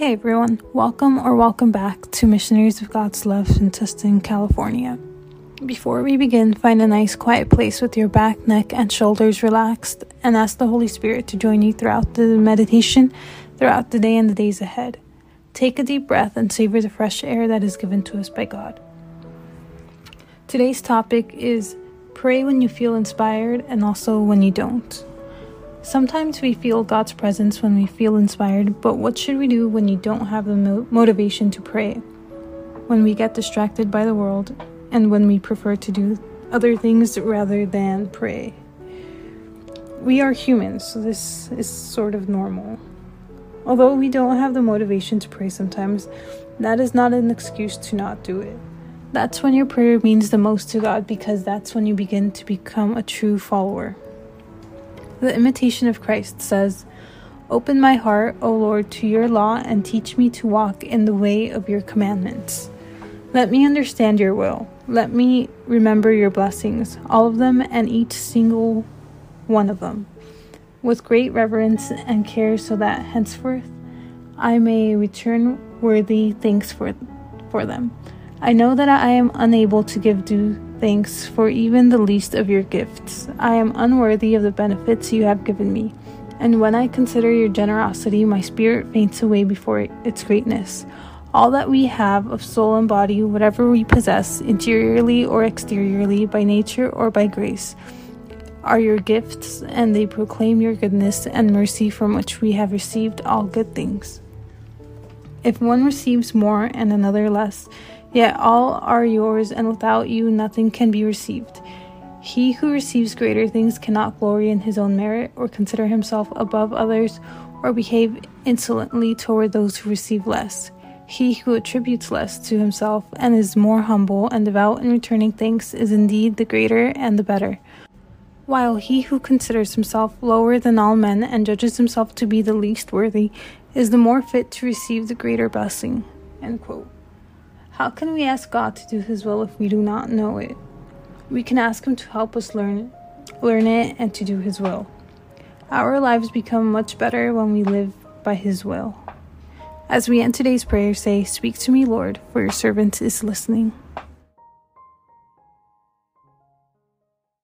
Hey everyone, welcome or welcome back to Missionaries of God's Love in Tustin, California. Before we begin, find a nice quiet place with your back, neck, and shoulders relaxed and ask the Holy Spirit to join you throughout the meditation, throughout the day and the days ahead. Take a deep breath and savor the fresh air that is given to us by God. Today's topic is pray when you feel inspired and also when you don't. Sometimes we feel God's presence when we feel inspired, but what should we do when you don't have the mo- motivation to pray? When we get distracted by the world, and when we prefer to do other things rather than pray? We are humans, so this is sort of normal. Although we don't have the motivation to pray sometimes, that is not an excuse to not do it. That's when your prayer means the most to God because that's when you begin to become a true follower. The Imitation of Christ says, Open my heart, O Lord, to your law and teach me to walk in the way of your commandments. Let me understand your will. Let me remember your blessings, all of them and each single one of them, with great reverence and care, so that henceforth I may return worthy thanks for, for them. I know that I am unable to give due thanks for even the least of your gifts. I am unworthy of the benefits you have given me, and when I consider your generosity, my spirit faints away before its greatness. All that we have of soul and body, whatever we possess, interiorly or exteriorly, by nature or by grace, are your gifts, and they proclaim your goodness and mercy from which we have received all good things. If one receives more and another less, Yet all are yours, and without you nothing can be received. He who receives greater things cannot glory in his own merit, or consider himself above others, or behave insolently toward those who receive less. He who attributes less to himself and is more humble and devout in returning thanks is indeed the greater and the better. While he who considers himself lower than all men and judges himself to be the least worthy is the more fit to receive the greater blessing. How can we ask God to do His will if we do not know it? We can ask Him to help us learn, learn it and to do His will. Our lives become much better when we live by His will. As we end today's prayer, say, Speak to me, Lord, for your servant is listening.